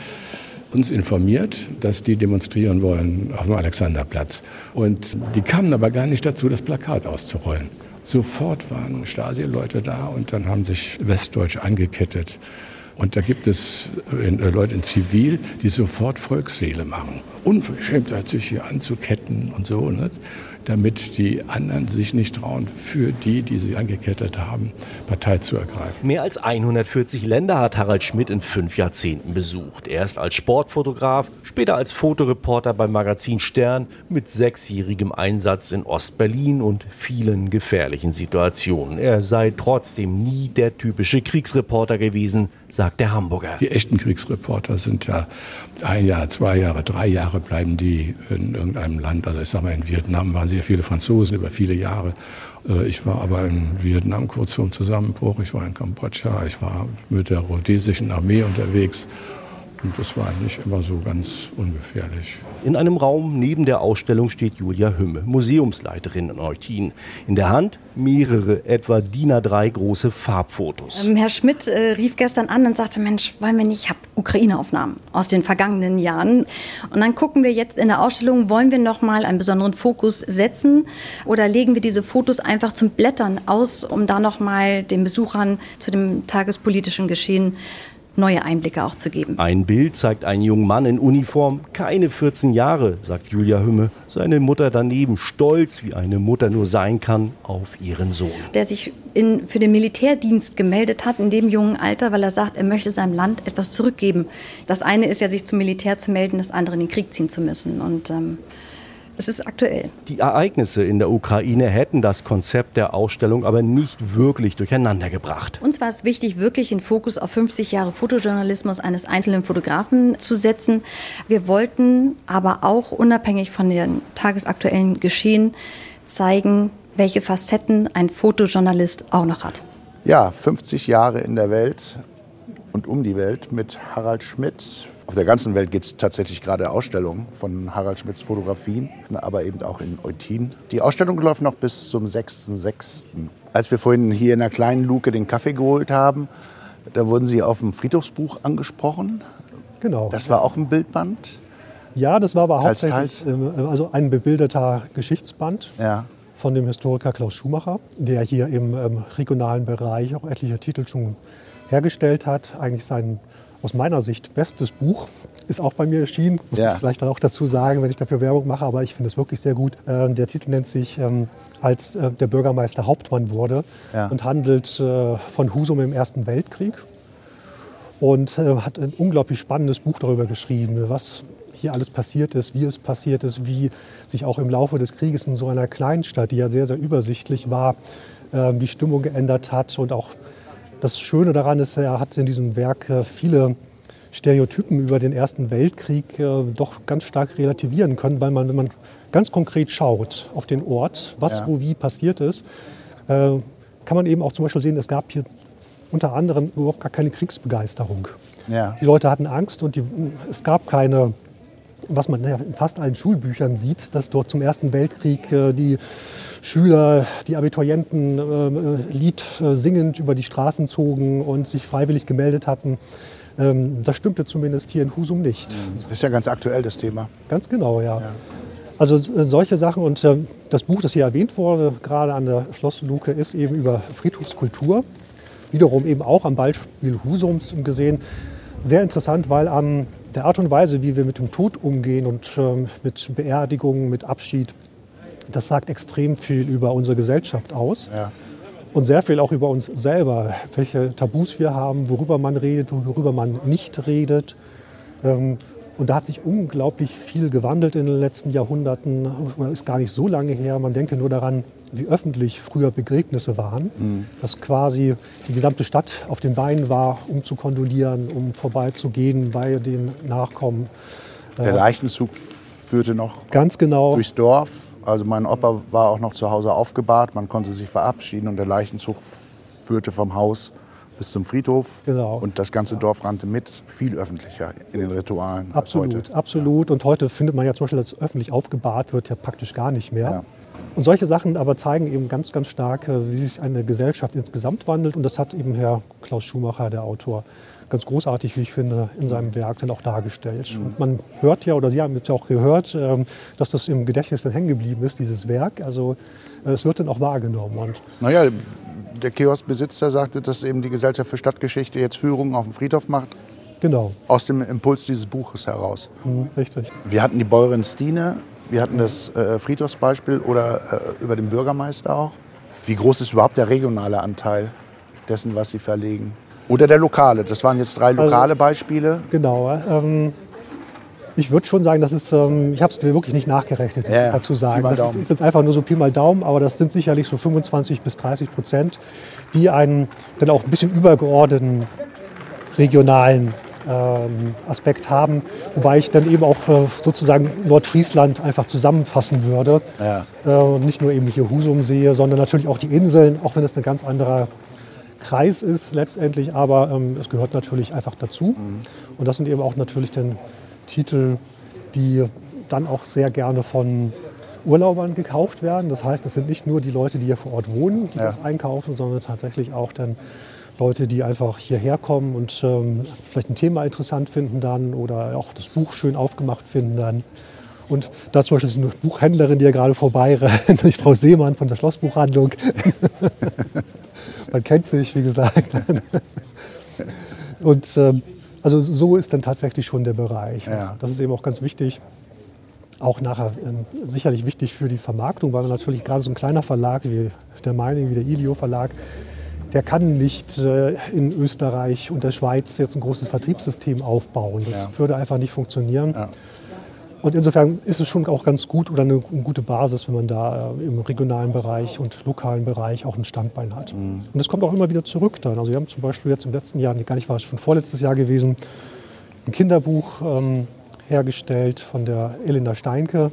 uns informiert, dass die demonstrieren wollen auf dem Alexanderplatz. Und die kamen aber gar nicht dazu, das Plakat auszurollen. Sofort waren Stasi-Leute da und dann haben sich Westdeutsch angekettet Und da gibt es äh, Leute in Zivil, die sofort Volksseele machen. Unverschämtheit, sich hier anzuketten und so. Ne? Damit die anderen sich nicht trauen, für die, die sie angekettet haben, Partei zu ergreifen. Mehr als 140 Länder hat Harald Schmidt in fünf Jahrzehnten besucht. Erst als Sportfotograf, später als Fotoreporter beim Magazin Stern mit sechsjährigem Einsatz in Ostberlin und vielen gefährlichen Situationen. Er sei trotzdem nie der typische Kriegsreporter gewesen, sagt der Hamburger. Die echten Kriegsreporter sind ja ein Jahr, zwei Jahre, drei Jahre bleiben die in irgendeinem Land. Also ich sage mal, in Vietnam waren sie sehr viele Franzosen über viele Jahre. Äh, ich war aber in Vietnam kurz vor dem Zusammenbruch, ich war in Kambodscha, ich war mit der rhodesischen Armee unterwegs und das war nicht immer so ganz ungefährlich. In einem Raum neben der Ausstellung steht Julia Hümme, Museumsleiterin in Eutin. In der Hand mehrere, etwa DIN A3 große Farbfotos. Ähm, Herr Schmidt äh, rief gestern an und sagte, Mensch, wollen wir nicht, ich habe Ukraine-Aufnahmen aus den vergangenen Jahren. Und dann gucken wir jetzt in der Ausstellung, wollen wir noch mal einen besonderen Fokus setzen oder legen wir diese Fotos einfach zum Blättern aus, um da noch mal den Besuchern zu dem tagespolitischen Geschehen neue Einblicke auch zu geben. Ein Bild zeigt einen jungen Mann in Uniform, keine 14 Jahre, sagt Julia Hümme. Seine Mutter daneben, stolz, wie eine Mutter nur sein kann, auf ihren Sohn. Der sich in, für den Militärdienst gemeldet hat in dem jungen Alter, weil er sagt, er möchte seinem Land etwas zurückgeben. Das eine ist ja, sich zum Militär zu melden, das andere in den Krieg ziehen zu müssen. Und ähm, es ist aktuell. Die Ereignisse in der Ukraine hätten das Konzept der Ausstellung aber nicht wirklich durcheinander gebracht. Uns war es wichtig, wirklich den Fokus auf 50 Jahre Fotojournalismus eines einzelnen Fotografen zu setzen. Wir wollten aber auch unabhängig von den tagesaktuellen Geschehen zeigen, welche Facetten ein Fotojournalist auch noch hat. Ja, 50 Jahre in der Welt und um die Welt mit Harald Schmidt, auf der ganzen Welt gibt es tatsächlich gerade Ausstellungen von Harald Schmidts Fotografien, aber eben auch in Eutin. Die Ausstellung läuft noch bis zum 6.6. Als wir vorhin hier in der kleinen Luke den Kaffee geholt haben, da wurden Sie auf dem Friedhofsbuch angesprochen. Genau. Das war auch ein Bildband? Ja, das war aber Teils, hauptsächlich teils. ähm, also ein bebilderter Geschichtsband Ja. von dem Historiker Klaus Schumacher, der hier im ähm, regionalen Bereich auch etliche Titel schon hergestellt hat. Eigentlich sein aus meiner Sicht bestes Buch. Ist auch bei mir erschienen, muss Ja. ich vielleicht auch dazu sagen, wenn ich dafür Werbung mache, aber ich finde es wirklich sehr gut. Ähm, der Titel nennt sich ähm, Als äh, der Bürgermeister Hauptmann wurde Ja. und handelt äh, von Husum im Ersten Weltkrieg und äh, hat ein unglaublich spannendes Buch darüber geschrieben, was hier alles passiert ist, wie es passiert ist, wie sich auch im Laufe des Krieges in so einer Kleinstadt, die ja sehr, sehr übersichtlich war, ähm, die Stimmung geändert hat. Und auch das Schöne daran ist, er hat in diesem Werk äh, viele Stereotypen über den Ersten Weltkrieg äh, doch ganz stark relativieren können, weil man, wenn man ganz konkret schaut auf den Ort, was Ja. wo wie passiert ist, äh, kann man eben auch zum Beispiel sehen, es gab hier unter anderem überhaupt gar keine Kriegsbegeisterung. Ja. Die Leute hatten Angst und die, es gab keine, was man in fast allen Schulbüchern sieht, dass dort zum Ersten Weltkrieg die Schüler, die Abiturienten äh, Lied äh, singend über die Straßen zogen und sich freiwillig gemeldet hatten. Ähm, das stimmte zumindest hier in Husum nicht. Das ist ja ganz aktuell, das Thema. Ganz genau, ja. Also äh, solche Sachen und äh, das Buch, das hier erwähnt wurde, gerade an der Schlossluke, ist eben über Friedhofskultur. Wiederum eben auch am Beispiel Husums gesehen. Sehr interessant, weil an der Art und Weise, wie wir mit dem Tod umgehen und ähm, mit Beerdigungen, mit Abschied, das sagt extrem viel über unsere Gesellschaft aus. Ja. Und sehr viel auch über uns selber, welche Tabus wir haben, worüber man redet, worüber man nicht redet. Ähm, Und da hat sich unglaublich viel gewandelt in den letzten Jahrhunderten. Das ist gar nicht so lange her. Man denke nur daran, wie öffentlich früher Begräbnisse waren. Dass quasi die gesamte Stadt auf den Beinen war, um zu kondolieren, um vorbeizugehen bei den Nachkommen. Der Leichenzug führte noch Ganz genau. durchs Dorf. Also mein Opa war auch noch zu Hause aufgebahrt. Man konnte sich verabschieden und der Leichenzug führte vom Haus bis zum Friedhof. Genau. Und das ganze Dorf rannte mit. Viel öffentlicher in den Ritualen. Absolut, heute. absolut. Und heute findet man ja zum Beispiel, dass öffentlich aufgebahrt wird, ja praktisch gar nicht mehr. Ja. Und solche Sachen aber zeigen eben ganz, ganz stark, äh, wie sich eine Gesellschaft insgesamt wandelt. Und das hat eben Herr Klaus Schumacher, der Autor, ganz großartig, wie ich finde, in seinem Werk dann auch dargestellt. Mhm. Und man hört ja, oder Sie haben jetzt ja auch gehört, ähm, dass das im Gedächtnis dann hängen geblieben ist, dieses Werk. Also äh, es wird dann auch wahrgenommen. Und Naja, der Kioskbesitzer sagte, dass eben die Gesellschaft für Stadtgeschichte jetzt Führungen auf dem Friedhof macht. Genau. Aus dem Impuls dieses Buches heraus. Mhm, richtig. Wir hatten die Bäuerin Stine, wir hatten das äh, Friedhofsbeispiel oder äh, über den Bürgermeister auch. Wie groß ist überhaupt der regionale Anteil dessen, was Sie verlegen? Oder der lokale? Das waren jetzt drei lokale also, Beispiele. Genau. Ähm, ich würde schon sagen, das ist, ähm, ich habe es wirklich nicht nachgerechnet, ja, dazu sagen. Das ist, ist, jetzt einfach nur so Pi mal Daumen, aber das sind sicherlich so 25 bis 30 Prozent, die einen dann auch ein bisschen übergeordneten regionalen ähm, Aspekt haben, wobei ich dann eben auch äh, sozusagen Nordfriesland einfach zusammenfassen würde ja. äh, und nicht nur eben hier Husum sehe, sondern natürlich auch die Inseln, auch wenn es ein ganz anderer Kreis ist letztendlich, aber ähm, es gehört natürlich einfach dazu. Mhm. Und das sind eben auch natürlich dann Titel, die dann auch sehr gerne von Urlaubern gekauft werden. Das heißt, es sind nicht nur die Leute, die hier vor Ort wohnen, die ja. das einkaufen, sondern tatsächlich auch dann Leute, die einfach hierher kommen und ähm, vielleicht ein Thema interessant finden dann oder auch das Buch schön aufgemacht finden dann. Und da zum Beispiel ist eine Buchhändlerin, die ja gerade vorbei rennt, Frau Seemann von der Schlossbuchhandlung. Man kennt sich, wie gesagt. Und ähm, also so ist dann tatsächlich schon der Bereich. Ja. Das ist eben auch ganz wichtig. Auch nachher äh, sicherlich wichtig für die Vermarktung, weil natürlich gerade so ein kleiner Verlag wie der Meining, wie der Ilio Verlag, der kann nicht äh, in Österreich und der Schweiz jetzt ein großes Vertriebssystem aufbauen. Das ja. würde einfach nicht funktionieren. Ja. Und insofern ist es schon auch ganz gut oder eine, eine gute Basis, wenn man da äh, im regionalen Bereich und lokalen Bereich auch ein Standbein hat. Mhm. Und es kommt auch immer wieder zurück dann. Also wir haben zum Beispiel jetzt im letzten Jahr, gar nicht war es schon vorletztes Jahr gewesen, ein Kinderbuch ähm, hergestellt von der Elena Steinke,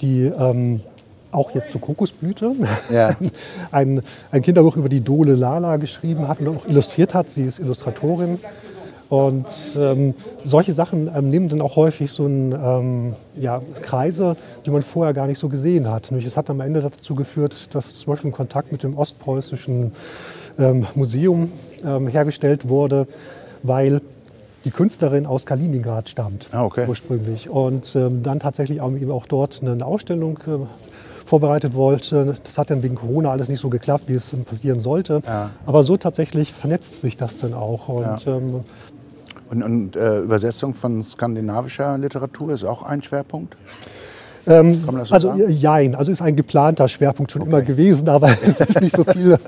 die ähm, auch jetzt zur Kokosblüte ja. ein, ein Kinderbuch über die Dole Lala geschrieben hat und auch illustriert hat. Sie ist Illustratorin und ähm, solche Sachen ähm, nehmen dann auch häufig so ein, ähm, ja, Kreise, die man vorher gar nicht so gesehen hat. Nämlich es hat am Ende dazu geführt, dass zum Beispiel ein Kontakt mit dem Ostpreußischen ähm, Museum ähm, hergestellt wurde, weil die Künstlerin aus Kaliningrad stammt ah, okay. ursprünglich. Und ähm, dann tatsächlich auch, eben auch dort eine Ausstellung äh, vorbereitet wollte. Das hat dann wegen Corona alles nicht so geklappt, wie es passieren sollte. Ja. Aber so tatsächlich vernetzt sich das dann auch. Und, ja. ähm, und, und äh, Übersetzung von skandinavischer Literatur ist auch ein Schwerpunkt? Ähm, so also sagen? jein, also ist ein geplanter Schwerpunkt schon okay. immer gewesen, aber es ist nicht so viel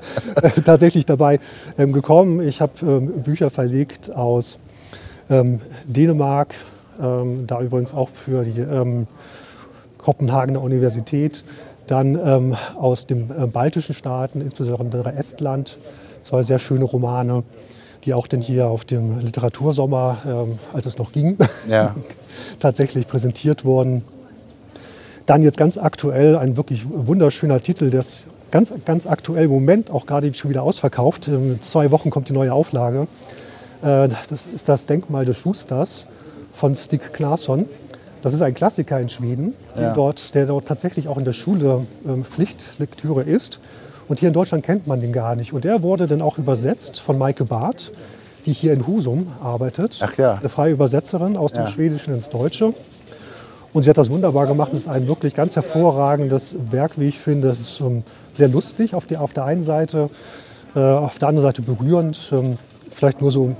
äh, tatsächlich dabei ähm, gekommen. Ich habe ähm, Bücher verlegt aus ähm, Dänemark, ähm, da übrigens auch für die ähm, Kopenhagener Universität, dann aus den äh, baltischen Staaten, insbesondere Estland, zwei sehr schöne Romane die auch denn hier auf dem Literatursommer, ähm, als es noch ging, ja. tatsächlich präsentiert wurden. Dann jetzt ganz aktuell ein wirklich wunderschöner Titel, der ist ganz, ganz aktuell im Moment auch gerade schon wieder ausverkauft. In zwei Wochen kommt die neue Auflage. Äh, das ist das Denkmal des Schusters von Stig Claesson. Das ist ein Klassiker in Schweden, ja. dort, der dort tatsächlich auch in der Schule ähm, Pflichtlektüre ist. Und hier in Deutschland kennt man den gar nicht. Und der wurde dann auch übersetzt von Maike Barth, die hier in Husum arbeitet. Ach ja. Eine freie Übersetzerin aus dem ja. Schwedischen ins Deutsche. Und sie hat das wunderbar gemacht. Es ist ein wirklich ganz hervorragendes Werk, wie ich finde. Es ist um, sehr lustig auf, die, auf der einen Seite, äh, auf der anderen Seite berührend. Ähm, vielleicht nur so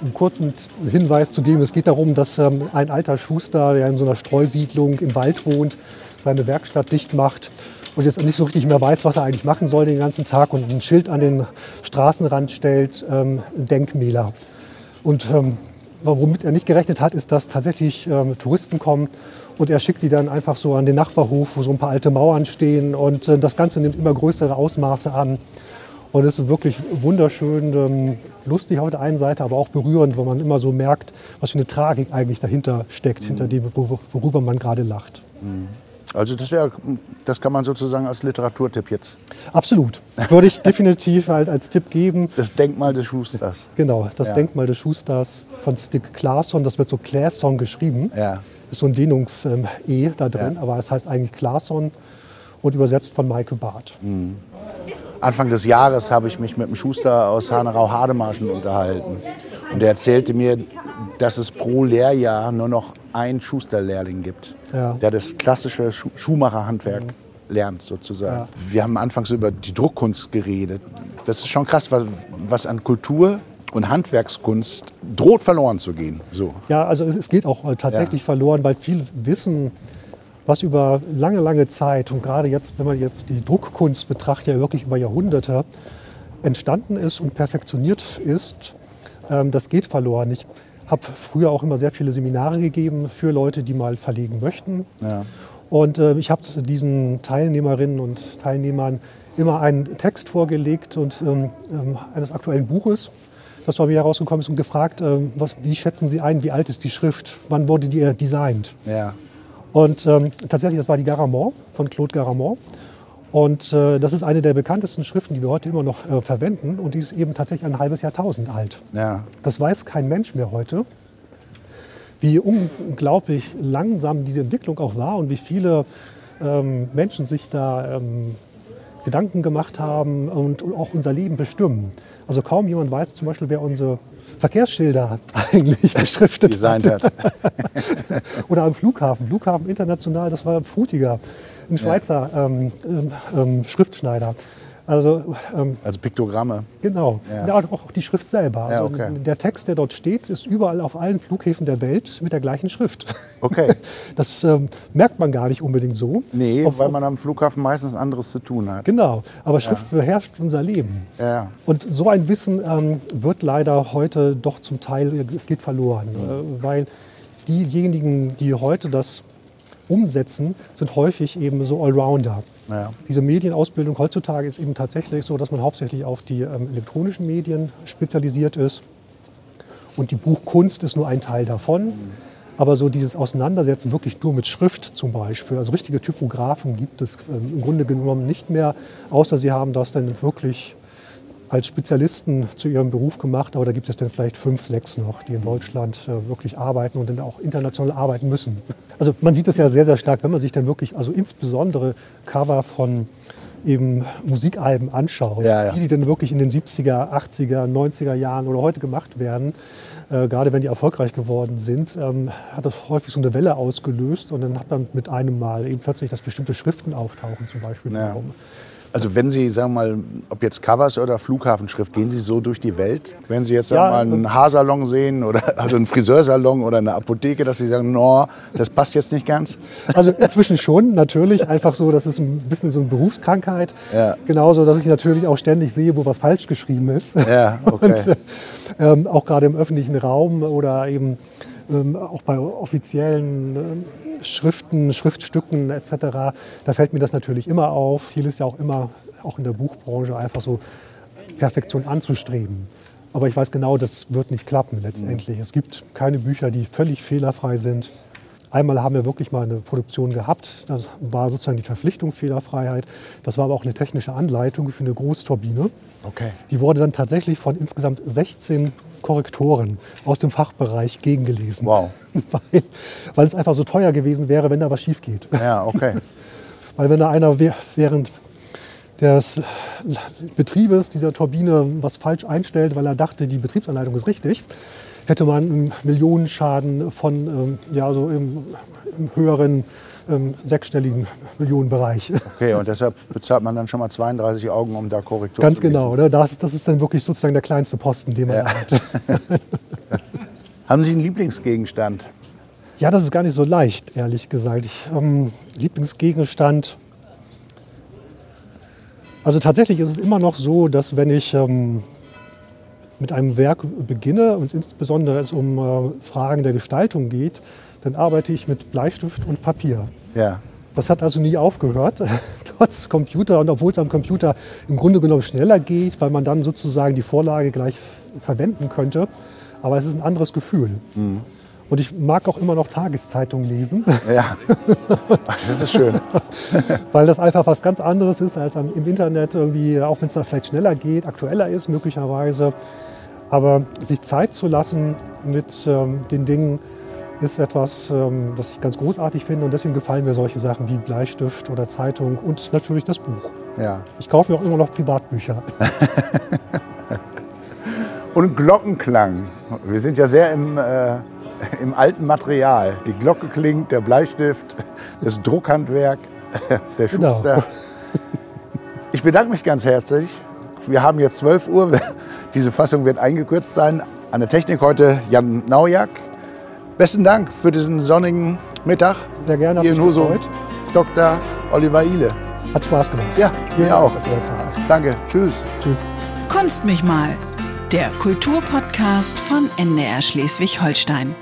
einen kurzen Hinweis zu geben. Es geht darum, dass ähm, ein alter Schuster, der in so einer Streusiedlung im Wald wohnt, seine Werkstatt dicht macht und jetzt nicht so richtig mehr weiß, was er eigentlich machen soll den ganzen Tag und ein Schild an den Straßenrand stellt, ähm, Denkmäler. Und ähm, womit er nicht gerechnet hat, ist, dass tatsächlich ähm, Touristen kommen und er schickt die dann einfach so an den Nachbarhof, wo so ein paar alte Mauern stehen und äh, das Ganze nimmt immer größere Ausmaße an. Und es ist wirklich wunderschön, ähm, lustig auf der einen Seite, aber auch berührend, wo man immer so merkt, was für eine Tragik eigentlich dahinter steckt, mhm. hinter dem, worüber man gerade lacht. Mhm. Also das wäre, das kann man sozusagen als Literaturtipp jetzt. Absolut. Würde ich definitiv halt als Tipp geben. Das Denkmal des Schusters. Genau, das ja. Denkmal des Schusters von Stick Claesson. Das wird so Claesson geschrieben. Ja. Ist so ein Dehnungs-E ähm, da drin, ja. aber es heißt eigentlich Claesson und übersetzt von Michael Barth. Mhm. Anfang des Jahres habe ich mich mit einem Schuster aus Hanerau-Hademarschen unterhalten. Und er erzählte mir, dass es pro Lehrjahr nur noch einen Schusterlehrling gibt, ja. der das klassische Schuh Schuhmacherhandwerk lernt sozusagen. Ja. Wir haben anfangs über die Druckkunst geredet. Das ist schon krass, was, was an Kultur und Handwerkskunst droht verloren zu gehen. So. Ja, also es, geht auch tatsächlich ja. verloren, weil viel Wissen, was über lange, lange Zeit und gerade jetzt, wenn man jetzt die Druckkunst betrachtet, ja wirklich über Jahrhunderte entstanden ist und perfektioniert ist, ähm, das geht verloren. Ich habe früher auch immer sehr viele Seminare gegeben für Leute, die mal verlegen möchten. Ja. Und äh, ich habe diesen Teilnehmerinnen und Teilnehmern immer einen Text vorgelegt und ähm, ähm, eines aktuellen Buches, das bei mir herausgekommen ist und gefragt, ähm, was, wie schätzen Sie ein, wie alt ist die Schrift, wann wurde die designt? Ja. Und ähm, tatsächlich, das war die Garamond von Claude Garamond. Und äh, das ist eine der bekanntesten Schriften, die wir heute immer noch äh, verwenden. Und die ist eben tatsächlich ein halbes Jahrtausend alt. Ja. Das weiß kein Mensch mehr heute wie unglaublich langsam diese Entwicklung auch war und wie viele ähm, Menschen sich da ähm, Gedanken gemacht haben und auch unser Leben bestimmen. Also kaum jemand weiß zum Beispiel, wer unsere Verkehrsschilder eigentlich beschriftet Designt hat. Oder am Flughafen. Flughafen international, das war Frutiger, ein Schweizer ähm, ähm, ähm Schriftschneider. Also, ähm, also Piktogramme. Genau. Ja. ja. auch die Schrift selber. Also ja, okay. Der Text, der dort steht, ist überall auf allen Flughäfen der Welt mit der gleichen Schrift. Okay. Das ähm, merkt man gar nicht unbedingt so. Nee, Ob, weil man am Flughafen meistens anderes zu tun hat. Genau. Aber Schrift ja. beherrscht unser Leben. Ja. Und so ein Wissen ähm, wird leider heute doch zum Teil, es geht verloren. Mhm. Äh, weil diejenigen, die heute das umsetzen, sind häufig eben so Allrounder. Ja. Diese Medienausbildung heutzutage ist eben tatsächlich so, dass man hauptsächlich auf die ähm, elektronischen Medien spezialisiert ist. Und die Buchkunst ist nur ein Teil davon. Mhm. Aber so dieses Auseinandersetzen wirklich nur mit Schrift zum Beispiel, also richtige Typografen gibt es ähm, im Grunde genommen nicht mehr, außer sie haben das dann wirklich als Spezialisten zu ihrem Beruf gemacht, aber da gibt es dann vielleicht fünf, sechs noch, die in Deutschland äh, wirklich arbeiten und dann auch international arbeiten müssen. Also man sieht das ja sehr, sehr stark, wenn man sich dann wirklich, also insbesondere Cover von eben Musikalben anschaut, ja, ja. die, die dann wirklich in den 70er, 80er, 90er Jahren oder heute gemacht werden, äh, gerade wenn die erfolgreich geworden sind, ähm, hat das häufig so eine Welle ausgelöst und dann hat man mit einem Mal eben plötzlich, dass bestimmte Schriften auftauchen zum Beispiel. Ja. Also wenn Sie, sagen wir mal, ob jetzt Covers oder Flughafenschrift, gehen Sie so durch die Welt? Wenn Sie jetzt sagen ja, mal einen Haarsalon sehen oder also einen Friseursalon oder eine Apotheke, dass Sie sagen, no, das passt jetzt nicht ganz? Also inzwischen schon, natürlich. Einfach so, das ist ein bisschen so eine Berufskrankheit. Ja. Genauso, dass ich natürlich auch ständig sehe, wo was falsch geschrieben ist. Ja, okay. Und, äh, ähm, auch gerade im öffentlichen Raum oder eben ähm, auch bei offiziellen äh, Schriften, Schriftstücken etc., da fällt mir das natürlich immer auf. Ziel ist ja auch immer, auch in der Buchbranche, einfach so Perfektion anzustreben. Aber ich weiß genau, das wird nicht klappen letztendlich. Mhm. Es gibt keine Bücher, die völlig fehlerfrei sind. Einmal haben wir wirklich mal eine Produktion gehabt. Das war sozusagen die Verpflichtung Fehlerfreiheit. Das war aber auch eine technische Anleitung für eine Großturbine. Okay. Die wurde dann tatsächlich von insgesamt 16 Korrektoren aus dem Fachbereich gegengelesen. Wow. weil, weil es einfach so teuer gewesen wäre, wenn da was schief geht. Ja, okay. weil wenn da einer während des Betriebes dieser Turbine was falsch einstellt, weil er dachte, die Betriebsanleitung ist richtig, hätte man einen Millionenschaden von ähm, ja, so im, im höheren ähm, sechsstelligen Millionenbereich. Okay, und deshalb bezahlt man dann schon mal 32 Augen, um da Korrektur Ganz zu genau, ne? das, das ist dann wirklich sozusagen der kleinste Posten, den man ja. hat. Haben Sie einen Lieblingsgegenstand? Ja, das ist gar nicht so leicht, ehrlich gesagt. Ich, ähm, Lieblingsgegenstand. Also tatsächlich ist es immer noch so, dass wenn ich ähm, mit einem Werk beginne und insbesondere es um äh, Fragen der Gestaltung geht, dann arbeite ich mit Bleistift und Papier. Ja. Das hat also nie aufgehört, trotz Computer. Und obwohl es am Computer im Grunde genommen schneller geht, weil man dann sozusagen die Vorlage gleich verwenden könnte. Aber es ist ein anderes Gefühl. Mhm. Und ich mag auch immer noch Tageszeitungen lesen. Ja, das ist schön. Weil das einfach was ganz anderes ist als im Internet irgendwie, auch wenn es da vielleicht schneller geht, aktueller ist möglicherweise. Aber sich Zeit zu lassen mit ähm, den Dingen ist etwas, ähm, das ich ganz großartig finde. Und deswegen gefallen mir solche Sachen wie Bleistift oder Zeitung und natürlich das Buch. Ja. Ich kaufe mir auch immer noch Privatbücher. und Glockenklang. Wir sind ja sehr im, äh, im alten Material. Die Glocke klingt, der Bleistift, das Druckhandwerk. Der Genau. Schuster. Ich bedanke mich ganz herzlich. Wir haben jetzt 12 Uhr. Diese Fassung wird eingekürzt sein. An der Technik heute Jan Naujak. Besten Dank für diesen sonnigen Mittag. Sehr gerne, Hier in Husum. Dr. Oliver Ile. Hat Spaß gemacht. Ja, mir Dank, auch. Danke. Tschüss. Tschüss. Kunst mich mal. Der Kulturpodcast von NDR Schleswig-Holstein.